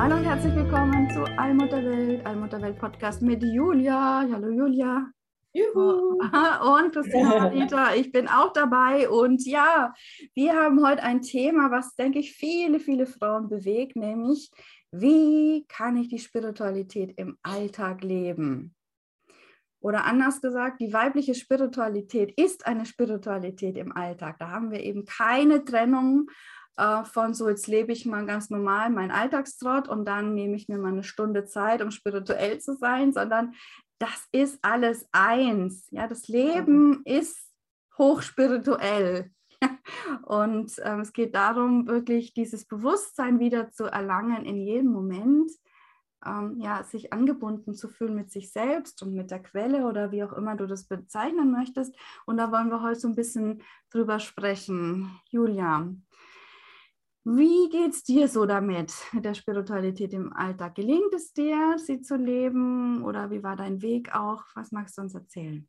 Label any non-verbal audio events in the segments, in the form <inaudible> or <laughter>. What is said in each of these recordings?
Hallo und herzlich willkommen zu Allmutterwelt, Allmutterwelt Podcast mit Julia. Hallo Julia. Juhu. <laughs> Und Christina Anita, ich bin auch dabei. Und ja, wir haben heute ein Thema, was, denke ich, viele, viele Frauen bewegt, nämlich, wie kann ich die Spiritualität im Alltag leben? Oder anders gesagt, die weibliche Spiritualität ist eine Spiritualität im Alltag. Da haben wir eben keine Trennung äh, von so, jetzt lebe ich mal ganz normal meinen Alltagstrott und dann nehme ich mir mal eine Stunde Zeit, um spirituell zu sein, sondern das ist alles eins. Ja, das Leben ist hochspirituell. <laughs> Und ähm, es geht darum, wirklich dieses Bewusstsein wieder zu erlangen in jedem Moment, ähm, ja, sich angebunden zu fühlen mit sich selbst und mit der Quelle oder wie auch immer du das bezeichnen möchtest. Und da wollen wir heute so ein bisschen drüber sprechen. Julia, wie geht es dir so damit, mit der Spiritualität im Alltag? Gelingt es dir, sie zu leben oder wie war dein Weg auch? Was magst du uns erzählen?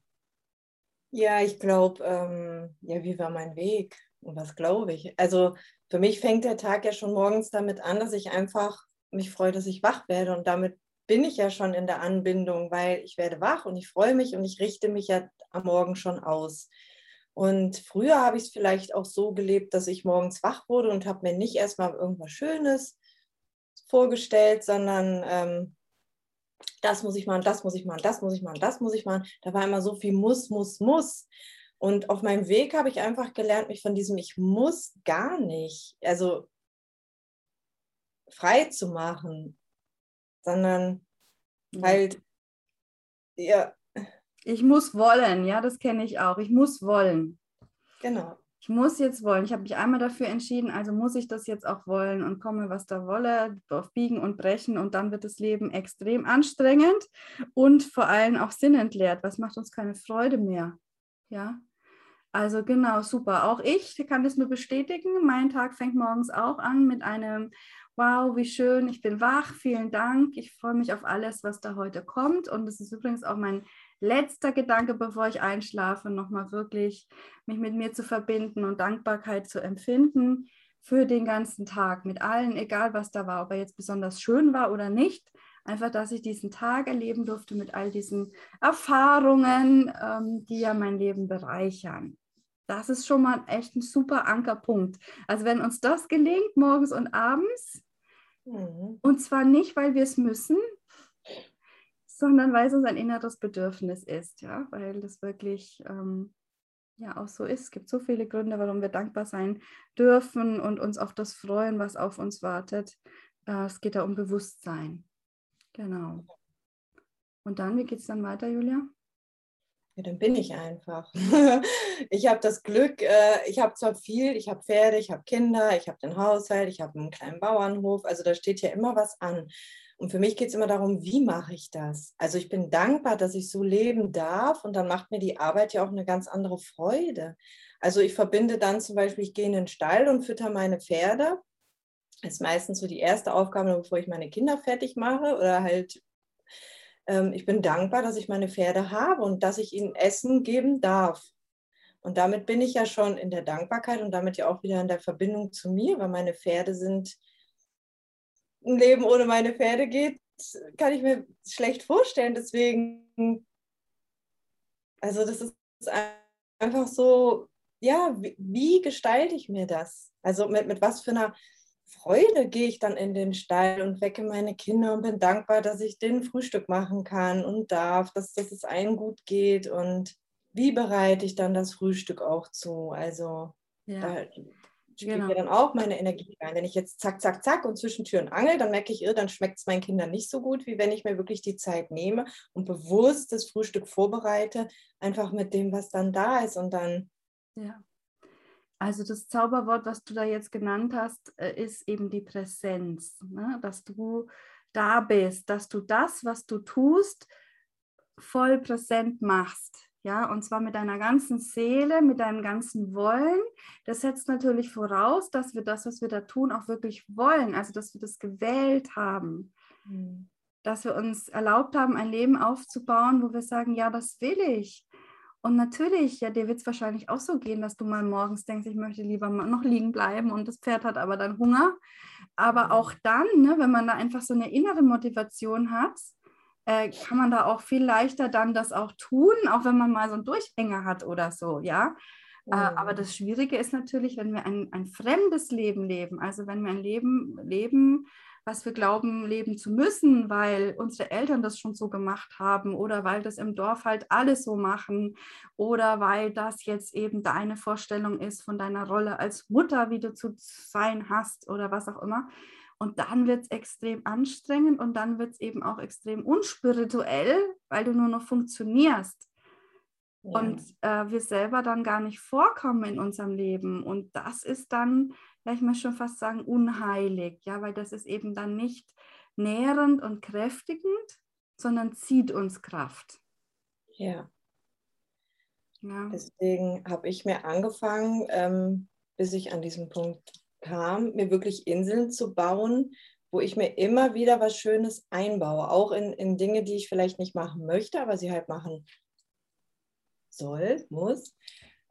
Ja, ich glaube, ähm, ja, wie war mein Weg und was glaube ich? Also für mich fängt der Tag ja schon morgens damit an, dass ich einfach mich freue, dass ich wach werde und damit bin ich ja schon in der Anbindung, weil ich werde wach und ich freue mich und ich richte mich ja am Morgen schon aus. Und früher habe ich es vielleicht auch so gelebt, dass ich morgens wach wurde und habe mir nicht erstmal irgendwas Schönes vorgestellt, sondern ähm, das muss ich machen, das muss ich machen, das muss ich machen, das muss ich machen. Da war immer so viel muss, muss, muss. Und auf meinem Weg habe ich einfach gelernt, mich von diesem Ich muss gar nicht, also frei zu machen, sondern halt, ja, ich muss wollen, ja, das kenne ich auch. Ich muss wollen. Genau. Ich muss jetzt wollen. Ich habe mich einmal dafür entschieden, also muss ich das jetzt auch wollen und komme, was da wolle, auf Biegen und Brechen und dann wird das Leben extrem anstrengend und vor allem auch sinnentleert. Was macht uns keine Freude mehr? Ja, also genau, super. Auch ich kann das nur bestätigen. Mein Tag fängt morgens auch an mit einem Wow, wie schön, ich bin wach, vielen Dank. Ich freue mich auf alles, was da heute kommt. Und das ist übrigens auch mein letzter Gedanke, bevor ich einschlafe, nochmal wirklich mich mit mir zu verbinden und Dankbarkeit zu empfinden für den ganzen Tag mit allen, egal was da war, ob er jetzt besonders schön war oder nicht. Einfach, dass ich diesen Tag erleben durfte mit all diesen Erfahrungen, ähm, die ja mein Leben bereichern. Das ist schon mal echt ein super Ankerpunkt. Also wenn uns das gelingt, morgens und abends, mhm. und zwar nicht, weil wir es müssen, sondern weil es uns ein inneres Bedürfnis ist, ja, weil das wirklich ähm, ja auch so ist. Es gibt so viele Gründe, warum wir dankbar sein dürfen und uns auf das freuen, was auf uns wartet. Äh, es geht da um Bewusstsein. Genau. Und dann, wie geht es dann weiter, Julia? Ja, dann bin ich einfach. <laughs> ich habe das Glück, äh, ich habe zwar viel, ich habe Pferde, ich habe Kinder, ich habe den Haushalt, ich habe einen kleinen Bauernhof, also da steht ja immer was an. Und für mich geht es immer darum, wie mache ich das? Also ich bin dankbar, dass ich so leben darf und dann macht mir die Arbeit ja auch eine ganz andere Freude. Also ich verbinde dann zum Beispiel, ich gehe in den Stall und fütter meine Pferde. Das ist meistens so die erste Aufgabe, bevor ich meine Kinder fertig mache oder halt ähm, ich bin dankbar, dass ich meine Pferde habe und dass ich ihnen Essen geben darf. Und damit bin ich ja schon in der Dankbarkeit und damit ja auch wieder in der Verbindung zu mir, weil meine Pferde sind ein Leben ohne meine Pferde geht, kann ich mir schlecht vorstellen. Deswegen, also das ist einfach so, ja, wie, wie gestalte ich mir das? Also mit, mit was für einer Freude gehe ich dann in den Stall und wecke meine Kinder und bin dankbar, dass ich den Frühstück machen kann und darf, dass, dass es allen gut geht und wie bereite ich dann das Frühstück auch zu? Also ja. da spielt genau. mir dann auch meine Energie rein. Wenn ich jetzt zack, zack, zack und zwischen Tür und Angel, dann merke ich, dann schmeckt es meinen Kindern nicht so gut, wie wenn ich mir wirklich die Zeit nehme und bewusst das Frühstück vorbereite, einfach mit dem, was dann da ist und dann. Ja. Also das Zauberwort, was du da jetzt genannt hast, äh, ist eben die Präsenz, ne? dass du da bist, dass du das, was du tust, voll präsent machst. Ja, und zwar mit deiner ganzen Seele, mit deinem ganzen Wollen. Das setzt natürlich voraus, dass wir das, was wir da tun, auch wirklich wollen. Also, dass wir das gewählt haben. Mhm. Dass wir uns erlaubt haben, ein Leben aufzubauen, wo wir sagen, ja, das will ich. Und natürlich, ja, dir wird es wahrscheinlich auch so gehen, dass du mal morgens denkst, ich möchte lieber noch liegen bleiben und das Pferd hat aber dann Hunger. Aber mhm. auch dann, ne, wenn man da einfach so eine innere Motivation hat, äh, kann man da auch viel leichter dann das auch tun, auch wenn man mal so einen Durchhänger hat oder so, ja. Mhm. Äh, aber das Schwierige ist natürlich, wenn wir ein, ein fremdes Leben leben, also wenn wir ein Leben leben, was wir glauben, leben zu müssen, weil unsere Eltern das schon so gemacht haben oder weil das im Dorf halt alle so machen oder weil das jetzt eben deine Vorstellung ist von deiner Rolle als Mutter, wie du zu sein hast oder was auch immer. Und dann wird es extrem anstrengend und dann wird es eben auch extrem unspirituell, weil du nur noch funktionierst. Ja. Und äh, wir selber dann gar nicht vorkommen in unserem Leben. Und das ist dann, ja, ich möchte schon fast sagen, unheilig, ja, weil das ist eben dann nicht nährend und kräftigend, sondern zieht uns Kraft. Ja. ja. Deswegen habe ich mir angefangen, ähm, bis ich an diesem Punkt kam, mir wirklich Inseln zu bauen, wo ich mir immer wieder was Schönes einbaue, auch in, in Dinge, die ich vielleicht nicht machen möchte, aber sie halt machen soll, muss,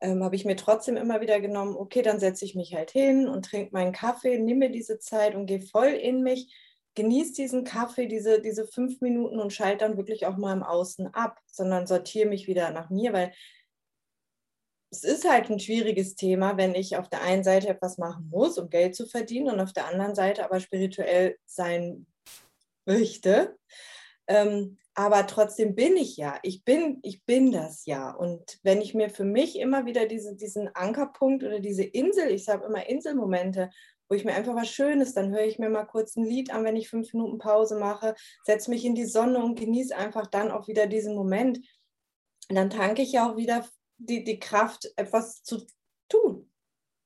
ähm, habe ich mir trotzdem immer wieder genommen, okay, dann setze ich mich halt hin und trinke meinen Kaffee, nehme mir diese Zeit und gehe voll in mich, genieße diesen Kaffee, diese, diese fünf Minuten und schalte dann wirklich auch mal im Außen ab, sondern sortiere mich wieder nach mir, weil es ist halt ein schwieriges Thema, wenn ich auf der einen Seite etwas machen muss, um Geld zu verdienen und auf der anderen Seite aber spirituell sein möchte. Ähm, aber trotzdem bin ich ja, ich bin, ich bin das ja. Und wenn ich mir für mich immer wieder diese, diesen Ankerpunkt oder diese Insel, ich sage immer Inselmomente, wo ich mir einfach was Schönes, dann höre ich mir mal kurz ein Lied an, wenn ich fünf Minuten Pause mache, setze mich in die Sonne und genieße einfach dann auch wieder diesen Moment. Und dann tanke ich ja auch wieder die, die Kraft, etwas zu tun.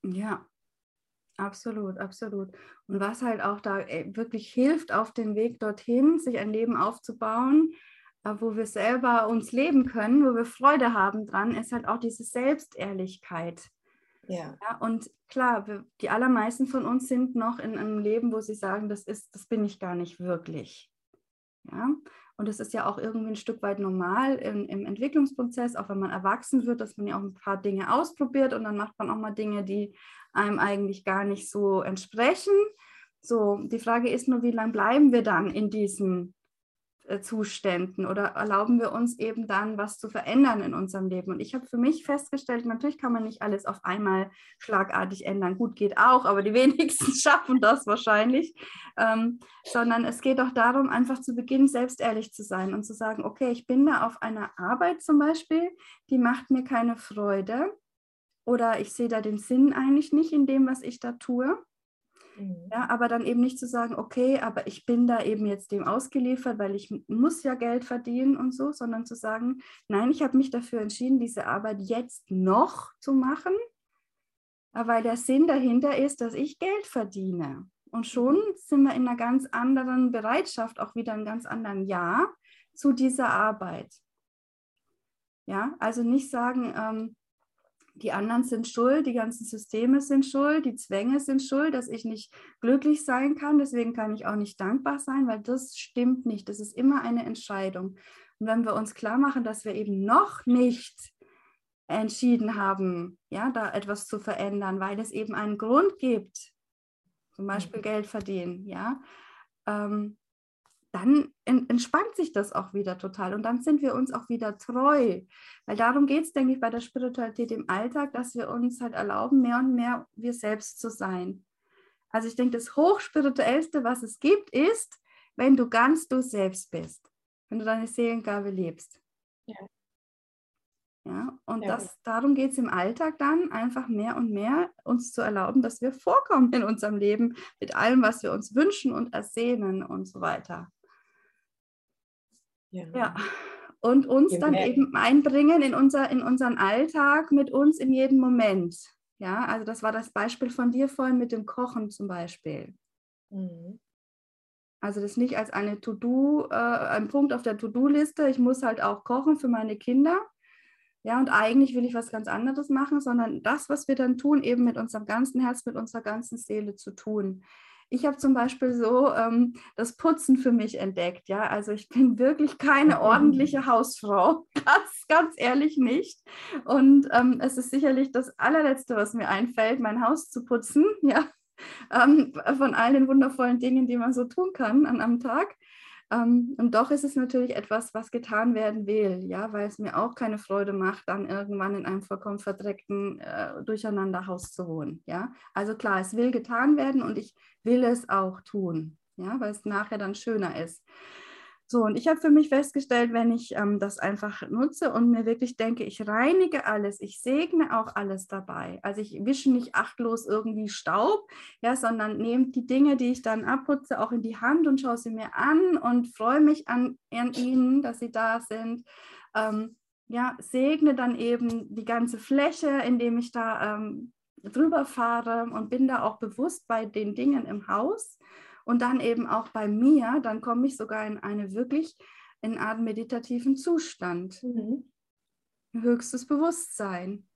Ja, absolut, absolut. Und was halt auch da äh, wirklich hilft auf dem Weg dorthin, sich ein Leben aufzubauen, äh, wo wir selber uns leben können, wo wir Freude haben dran, ist halt auch diese Selbstehrlichkeit. Ja. ja und klar, wir, die allermeisten von uns sind noch in einem Leben, wo sie sagen, das ist, das bin ich gar nicht wirklich. Ja. Und es ist ja auch irgendwie ein Stück weit normal im, im, Entwicklungsprozess, auch wenn man erwachsen wird, dass man ja auch ein paar Dinge ausprobiert und dann macht man auch mal Dinge, die einem eigentlich gar nicht so entsprechen. So, die Frage ist nur, wie lange bleiben wir dann in diesem Zuständen oder erlauben wir uns eben dann was zu verändern in unserem Leben. Und ich habe für mich festgestellt, natürlich kann man nicht alles auf einmal schlagartig ändern. Gut geht auch, aber die <laughs> wenigsten schaffen das wahrscheinlich. Ähm, sondern es geht auch darum, einfach zu Beginn selbst ehrlich zu sein und zu sagen, okay, ich bin da auf einer Arbeit zum Beispiel, die macht mir keine Freude oder ich sehe da den Sinn eigentlich nicht in dem, was ich da tue. Mhm. Ja, aber dann eben nicht zu sagen, okay, aber ich bin da eben jetzt dem ausgeliefert, weil ich muss ja Geld verdienen und so, sondern zu sagen, nein, ich habe mich dafür entschieden, diese Arbeit jetzt noch zu machen, weil der Sinn dahinter ist, dass ich Geld verdiene. Und schon sind wir in einer ganz anderen Bereitschaft, auch wieder einem ganz anderen Ja zu dieser Arbeit. Ja, also nicht sagen, ähm, die anderen sind schuld, die ganzen Systeme sind schuld, die Zwänge sind schuld, dass ich nicht glücklich sein kann. Deswegen kann ich auch nicht dankbar sein, weil das stimmt nicht. Das ist immer eine Entscheidung. Und wenn wir uns klar machen, dass wir eben noch nicht entschieden haben, ja, da etwas zu verändern, weil es eben einen Grund gibt, zum Beispiel. Geld verdienen, ja, ähm, dann entspannt sich das auch wieder total und dann sind wir uns auch wieder treu. Weil darum geht es, denke ich, bei der Spiritualität im Alltag, dass wir uns halt erlauben, mehr und mehr wir selbst zu sein. Also ich denke, das Hochspirituellste, was es gibt, ist, wenn du ganz du selbst bist, wenn du deine Seelengabe lebst. Ja. Ja, und ja. Das, darum geht es im Alltag dann, einfach mehr und mehr uns zu erlauben, dass wir vorkommen in unserem Leben mit allem, was wir uns wünschen und ersehnen und so weiter. Ja. ja. Und uns dann eben einbringen in, unser, in unseren Alltag mit uns in jedem Moment. Ja, also das war das Beispiel von dir vorhin mit dem Kochen zum Beispiel. Mhm. Also das nicht als eine To-Do, äh, ein Punkt auf der To-Do-Liste. Ich muss halt auch kochen für meine Kinder. Ja, und eigentlich will ich was ganz anderes machen, sondern das, was wir dann tun, eben mit unserem ganzen Herz, mit unserer ganzen Seele zu tun. Ich habe zum Beispiel so ähm, das Putzen für mich entdeckt. Ja, also ich bin <laughs> wirklich keine ordentliche Hausfrau, <laughs> ganz, ganz ehrlich nicht. Und ähm, es ist sicherlich das allerletzte, was mir einfällt, mein Haus zu putzen. <laughs> Ja, ähm, von all den wundervollen Dingen, die man so tun kann an einem Tag. Ähm, und doch ist es natürlich etwas, was getan werden will, ja, weil es mir auch keine Freude macht, dann irgendwann in einem vollkommen verdreckten äh, Durcheinanderhaus zu wohnen. Ja, also klar, es will getan werden und ich will es auch tun, ja, weil es nachher dann schöner ist. So, und ich habe für mich festgestellt, wenn ich ähm, das einfach nutze und mir wirklich denke, ich reinige alles, ich segne auch alles dabei. Also ich wische nicht achtlos irgendwie Staub, ja, sondern nehme die Dinge, die ich dann abputze, auch in die Hand und schaue sie mir an und freue mich an, an ihnen, dass sie da sind. Ähm, ja, segne dann eben die ganze Fläche, indem ich da ähm, drüber fahre und bin da auch bewusst bei den Dingen im Haus und dann eben auch bei mir, dann komme ich sogar in eine wirklich in Art meditativen Zustand. Mhm. Höchstes Bewusstsein.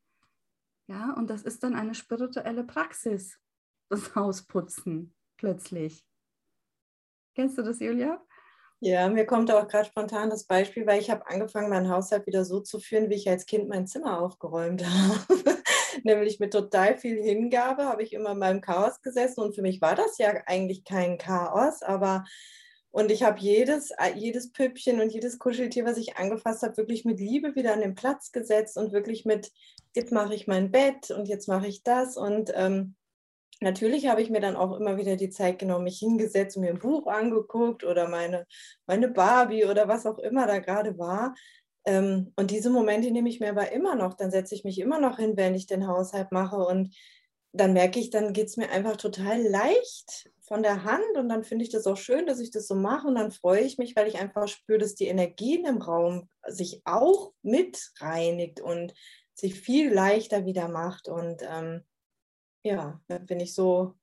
Ja, und das ist dann eine spirituelle Praxis, <laughs> das Hausputzen plötzlich. Kennst du das, Julia? Ja, mir kommt auch gerade spontan das Beispiel, weil ich habe angefangen, mein Haushalt wieder so zu führen, wie ich als Kind mein Zimmer aufgeräumt <laughs> habe. Nämlich mit total viel Hingabe habe ich immer in meinem Chaos gesessen und für mich war das ja eigentlich kein Chaos, aber und ich habe jedes, jedes Püppchen und jedes Kuscheltier, was ich angefasst habe, wirklich mit Liebe wieder an den Platz gesetzt und wirklich mit, jetzt mache ich mein Bett und jetzt mache ich das und ähm, Natürlich habe ich mir dann auch immer wieder die Zeit genommen, mich hingesetzt und mir ein Buch angeguckt oder meine, meine Barbie oder was auch immer da gerade war. Ähm, und diese Momente nehme ich mir aber immer noch. Dann setze ich mich immer noch hin, wenn ich den Haushalt mache. Und dann merke ich, dann geht es mir einfach total leicht von der Hand. Und dann finde ich das auch schön, dass ich das so mache. Und dann freue ich mich, weil ich einfach spüre, dass die Energie im Raum sich auch mit reinigt und sich viel leichter wieder macht. Und ähm, ja, da bin ich so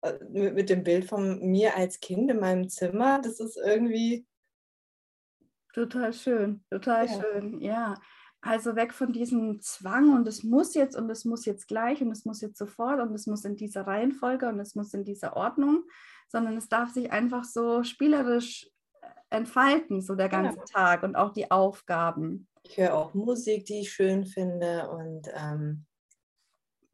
äh, mit dem Bild von mir als Kind in meinem Zimmer. Das ist irgendwie. Total schön, total ja. schön, ja. Also weg von diesem Zwang und es muss jetzt und es muss jetzt gleich und es muss jetzt sofort und es muss in dieser Reihenfolge und es muss in dieser Ordnung, sondern es darf sich einfach so spielerisch äh, entfalten, so der ganze ja. Tag und auch die Aufgaben. Ich höre auch Musik, die ich schön finde und ähm,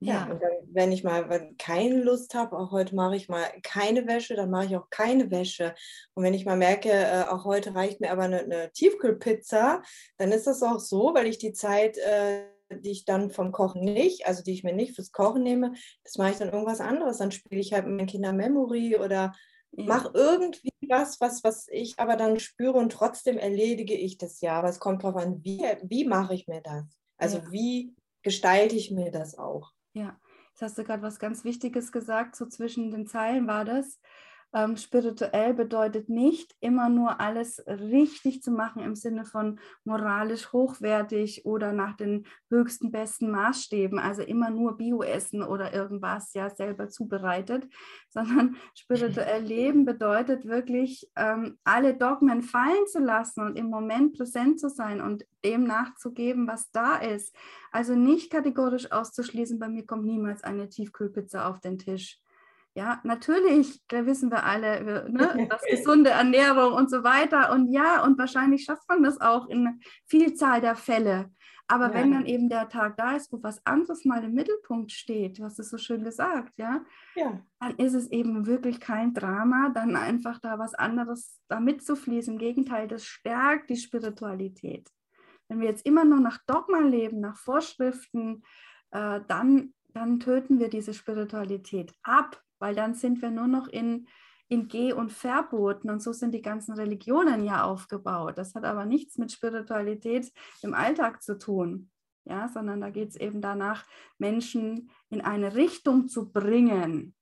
ja, und dann, wenn ich mal keine Lust habe, auch heute mache ich mal keine Wäsche, dann mache ich auch keine Wäsche. Und wenn ich mal merke, äh, auch heute reicht mir aber eine, eine, Tiefkühlpizza, dann ist das auch so, weil ich die Zeit, äh, die ich dann vom Kochen nicht, also die ich mir nicht fürs Kochen nehme, das mache ich dann irgendwas anderes. Dann spiele ich halt mit meinen Kindern Memory oder ja. mache irgendwie was, was, was ich aber dann spüre und trotzdem erledige ich das ja. Aber es kommt darauf an, wie, wie mache ich mir das? Also ja. wie gestalte ich mir das auch? Ja, jetzt hast du gerade was ganz Wichtiges gesagt, so zwischen den Zeilen war das. Ähm, spirituell bedeutet nicht immer nur alles richtig zu machen im Sinne von moralisch hochwertig oder nach den höchsten, besten Maßstäben, also immer nur Bio-Essen oder irgendwas ja selber zubereitet, <laughs> sondern spirituell leben bedeutet wirklich ähm, alle Dogmen fallen zu lassen und im Moment präsent zu sein und dem nachzugeben, was da ist. Also nicht kategorisch auszuschließen, bei mir kommt niemals eine Tiefkühlpizza auf den Tisch ja, natürlich, da wissen wir alle, ne, <laughs> das gesunde Ernährung und so weiter. Und ja, und wahrscheinlich schafft man das auch in Vielzahl der Fälle. Aber ja. wenn dann eben der Tag da ist, wo was anderes mal im Mittelpunkt steht, was du so schön gesagt, ja, ja, dann ist es eben wirklich kein Drama, dann einfach da was anderes da mitzufließen. Im Gegenteil, das stärkt die Spiritualität. Wenn wir jetzt immer nur nach Dogma leben, nach Vorschriften, äh, dann, dann töten wir diese Spiritualität ab weil dann sind wir nur noch in, in Geh- und Verboten und so sind die ganzen Religionen ja aufgebaut. Das hat aber nichts mit Spiritualität im Alltag zu tun, ja, sondern da geht es eben danach, Menschen in eine Richtung zu bringen.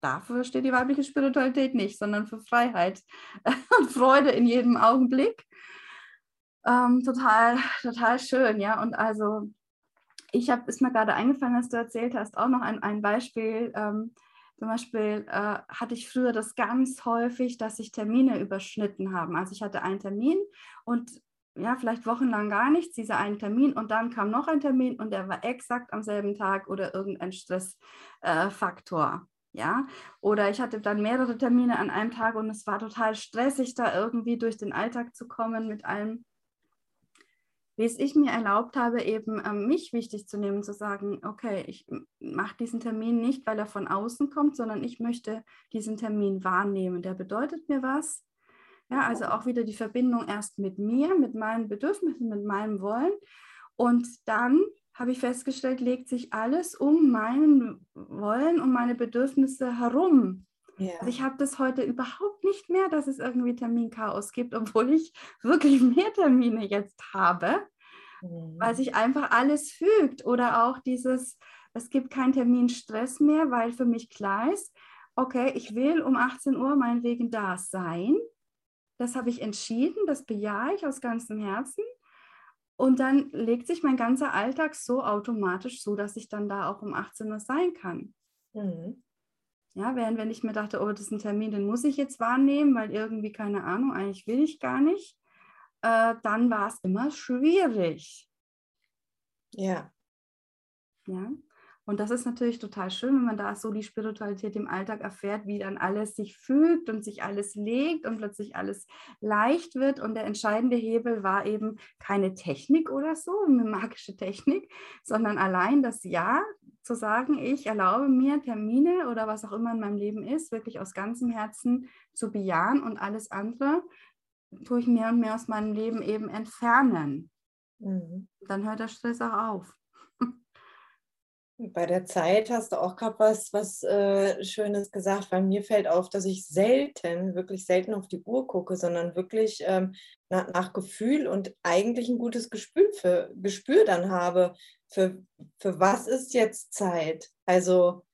Dafür steht die weibliche Spiritualität nicht, sondern für Freiheit <laughs> und Freude in jedem Augenblick. Ähm, total, total schön, ja. Und also ich habe, ist mir gerade eingefallen, als du erzählt hast, auch noch ein, ein Beispiel. Ähm, zum Beispiel äh, hatte ich früher das ganz häufig, dass sich Termine überschnitten haben. Also ich hatte einen Termin und ja, vielleicht wochenlang gar nichts, dieser einen Termin und dann kam noch ein Termin und der war exakt am selben Tag oder irgendein Stressfaktor. Äh, ja, oder ich hatte dann mehrere Termine an einem Tag und es war total stressig, da irgendwie durch den Alltag zu kommen mit allem wie es ich mir erlaubt habe, eben ähm, mich wichtig zu nehmen, zu sagen, okay, ich mache diesen Termin nicht, weil er von außen kommt, sondern ich möchte diesen Termin wahrnehmen. Der bedeutet mir was. Ja, also auch wieder die Verbindung erst mit mir, mit meinen Bedürfnissen, mit meinem Wollen. Und dann habe ich festgestellt, legt sich alles um mein Wollen, um meine Bedürfnisse herum. Ja. Also ich habe das heute überhaupt nicht mehr, dass es irgendwie Terminchaos gibt, obwohl ich <laughs> wirklich mehr Termine jetzt habe, mhm. weil sich einfach alles fügt. Oder auch dieses, es gibt keinen Terminstress mehr, weil für mich klar ist, okay, ich will um 18 Uhr meinetwegen da sein. Das habe ich entschieden, das bejahe ich aus ganzem Herzen. Und dann legt sich mein ganzer Alltag so automatisch so, dass ich dann da auch um 18 Uhr sein kann. Mhm. Ja, während wenn ich mir dachte, oh, das ist ein Termin, den muss ich jetzt wahrnehmen, weil irgendwie, keine Ahnung, eigentlich will ich gar nicht, äh, dann war es immer schwierig. Ja. Ja. Und das ist natürlich total schön, wenn man da so die Spiritualität im Alltag erfährt, wie dann alles sich fügt und sich alles legt und plötzlich alles leicht wird. Und der entscheidende Hebel war eben keine Technik oder so, eine magische Technik, sondern allein das Ja zu sagen, ich erlaube mir Termine oder was auch immer in meinem Leben ist, wirklich aus ganzem Herzen zu bejahen und alles andere tue ich mehr und mehr aus meinem Leben eben entfernen. Mhm. Dann hört der Stress auch auf. Bei der Zeit hast du auch gerade was, was äh, Schönes gesagt, weil mir fällt auf, dass ich selten, wirklich selten auf die Uhr gucke, sondern wirklich ähm, nach, nach, Gefühl und eigentlich ein gutes Gespür, für, Gespür dann habe, für, für was ist jetzt Zeit. Also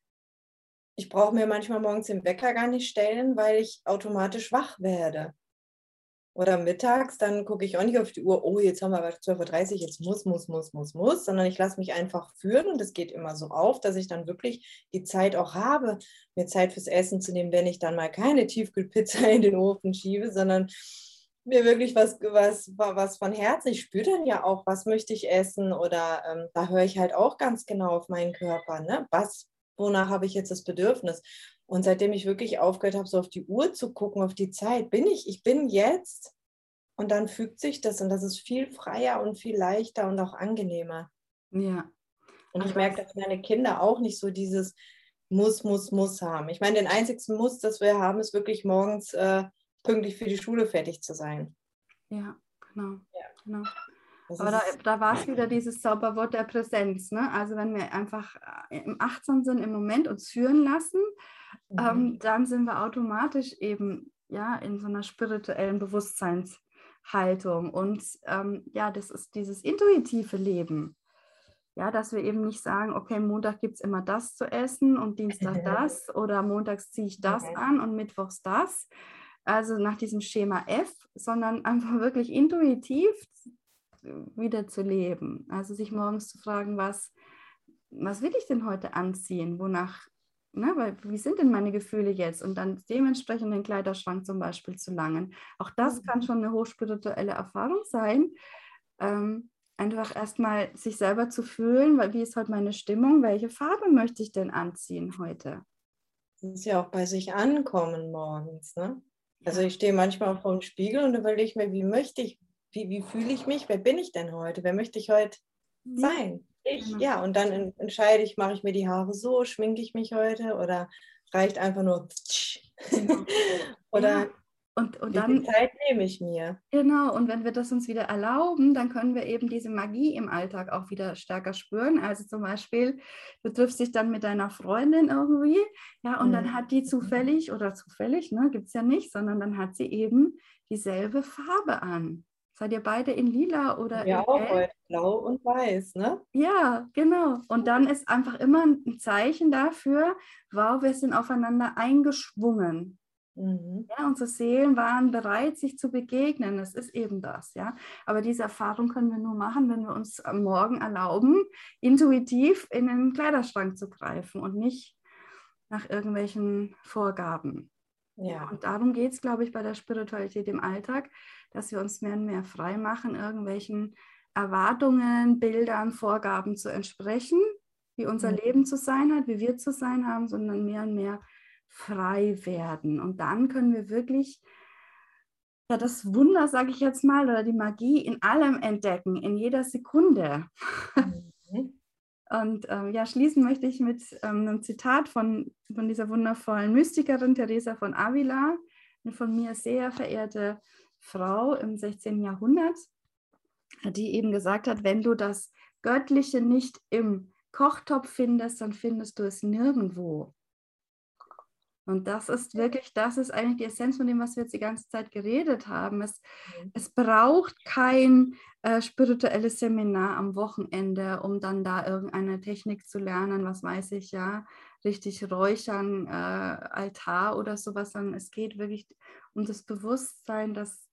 ich brauche mir manchmal morgens den Wecker gar nicht stellen, weil ich automatisch wach werde oder mittags, dann gucke ich auch nicht auf die Uhr, oh, jetzt haben wir aber 12.30 Uhr, jetzt muss, muss, muss, muss, muss, sondern ich lasse mich einfach führen und es geht immer so auf, dass ich dann wirklich die Zeit auch habe, mir Zeit fürs Essen zu nehmen, wenn ich dann mal keine Tiefkühlpizza <laughs> in den Ofen schiebe, sondern mir wirklich was, was, was von Herzen. Ich spüre dann ja auch, was möchte ich essen oder ähm, da höre ich halt auch ganz genau auf meinen Körper, ne? Was, wonach habe ich jetzt das Bedürfnis? Und seitdem ich wirklich aufgehört habe, so auf die Uhr zu gucken, auf die Zeit, bin ich, ich bin jetzt und dann fügt sich das und das ist viel freier und viel leichter und auch angenehmer. Ja. Und ich merke, dass meine Kinder auch nicht so dieses muss, muss, muss haben. Ich meine, den einzigsten Muss, das wir haben, ist wirklich morgens äh, pünktlich für die Schule fertig zu sein. Ja, genau. Ja. genau. Aber da, da war es wieder dieses Zauberwort der Präsenz. Ne? Also wenn wir einfach äh, im Achtsam sind, im Moment uns führen lassen, mhm. ähm, dann sind wir automatisch eben ja in so einer spirituellen Bewusstseinshaltung. Und ähm, ja, das ist dieses intuitive Leben. Ja, dass wir eben nicht sagen, okay, Montag gibt es immer das zu essen und Dienstag <laughs> das oder montags ziehe ich das okay. an und mittwochs das. Also nach diesem Schema F, sondern <laughs> einfach wirklich intuitiv wieder zu leben. Also sich morgens zu fragen, was, was will ich denn heute anziehen? Wonach, ne, weil, wie sind denn meine Gefühle jetzt? Und dann dementsprechend den Kleiderschrank zum Beispiel zu langen. Auch das mhm. kann schon eine hochspirituelle Erfahrung sein. Ähm, einfach erstmal sich selber zu fühlen, weil, wie ist heute meine Stimmung? Welche Farbe möchte ich denn anziehen heute? Das ist ja auch bei sich ankommen morgens. Ne? Also ich stehe manchmal vor dem Spiegel und überlege ich mir, wie möchte ich wie, wie fühle ich mich? Wer bin ich denn heute? Wer möchte ich heute sein? Ich, ja, und dann entscheide ich, mache ich mir die Haare so, schminke ich mich heute oder reicht einfach nur genau. <laughs> oder ja. Und, und dann Zeit nehme ich mir. Genau, und wenn wir das uns wieder erlauben, dann können wir eben diese Magie im Alltag auch wieder stärker spüren. Also zum Beispiel, du triffst dich dann mit deiner Freundin irgendwie, ja, und mhm. dann hat die zufällig, oder zufällig, ne, gibt es ja nicht, sondern dann hat sie eben dieselbe Farbe an. Seid ihr beide in lila oder ja, in auch heute blau und weiß, ne? Ja, genau. Und dann ist einfach immer ein Zeichen dafür, wow, wir sind aufeinander eingeschwungen. Mhm. Ja, unsere Seelen waren bereit, sich zu begegnen. Das ist eben das, ja. Aber diese Erfahrung können wir nur machen, wenn wir uns am Morgen erlauben, intuitiv in den Kleiderschrank zu greifen und nicht nach irgendwelchen Vorgaben. Ja. Und darum geht es, glaube ich, bei der Spiritualität im Alltag, dass wir uns mehr und mehr frei machen, irgendwelchen Erwartungen, Bildern, Vorgaben zu entsprechen, wie unser mhm. Leben zu sein hat, wie wir zu sein haben, sondern mehr und mehr frei werden. Und dann können wir wirklich ja, das Wunder, sage ich jetzt mal, oder die Magie in allem entdecken, in jeder Sekunde. Mhm. Und ähm, ja, schließen möchte ich mit ähm, einem Zitat von, von dieser wundervollen Mystikerin Teresa von Avila, eine von mir sehr verehrte Frau im 16. Jahrhundert, die eben gesagt hat, wenn du das Göttliche nicht im Kochtopf findest, dann findest du es nirgendwo. Und das ist wirklich, das ist eigentlich die Essenz von dem, was wir jetzt die ganze Zeit geredet haben. Es, mhm. es braucht kein äh, spirituelles Seminar am Wochenende, um dann da irgendeine Technik zu lernen, was weiß ich, ja, richtig räuchern, äh, Altar oder sowas, sondern es geht wirklich um das Bewusstsein, dass,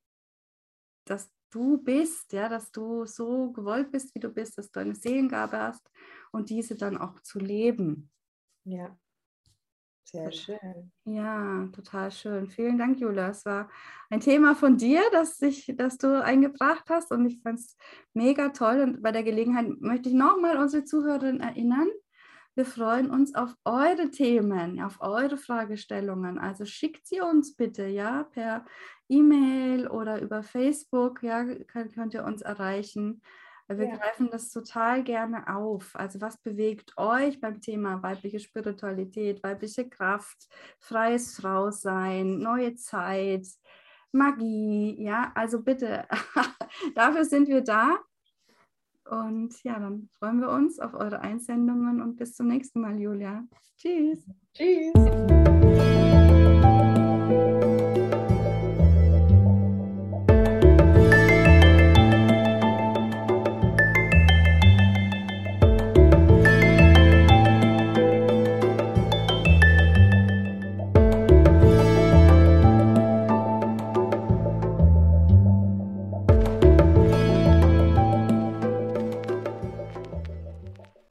dass du bist, ja, dass du so gewollt bist, wie du bist, dass du eine Seelengabe hast und diese dann auch zu leben. Ja. Sehr schön. Ja, total schön. Vielen Dank, Jula. Es war ein Thema von dir, das, ich, das du eingebracht hast und ich fand es mega toll. Und bei der Gelegenheit möchte ich nochmal unsere Zuhörerinnen erinnern. Wir freuen uns auf eure Themen, auf eure Fragestellungen. Also schickt sie uns bitte, ja, per E-Mail oder über Facebook, ja, könnt, könnt ihr uns erreichen. Wir ja. greifen das total gerne auf. Also was bewegt euch beim Thema weibliche Spiritualität, weibliche Kraft, freies Frausein, neue Zeit, Magie, ja, also bitte, <laughs> dafür sind wir da. Und ja, dann freuen wir uns auf eure Einsendungen und bis zum nächsten Mal, Julia. Tschüss. Tschüss.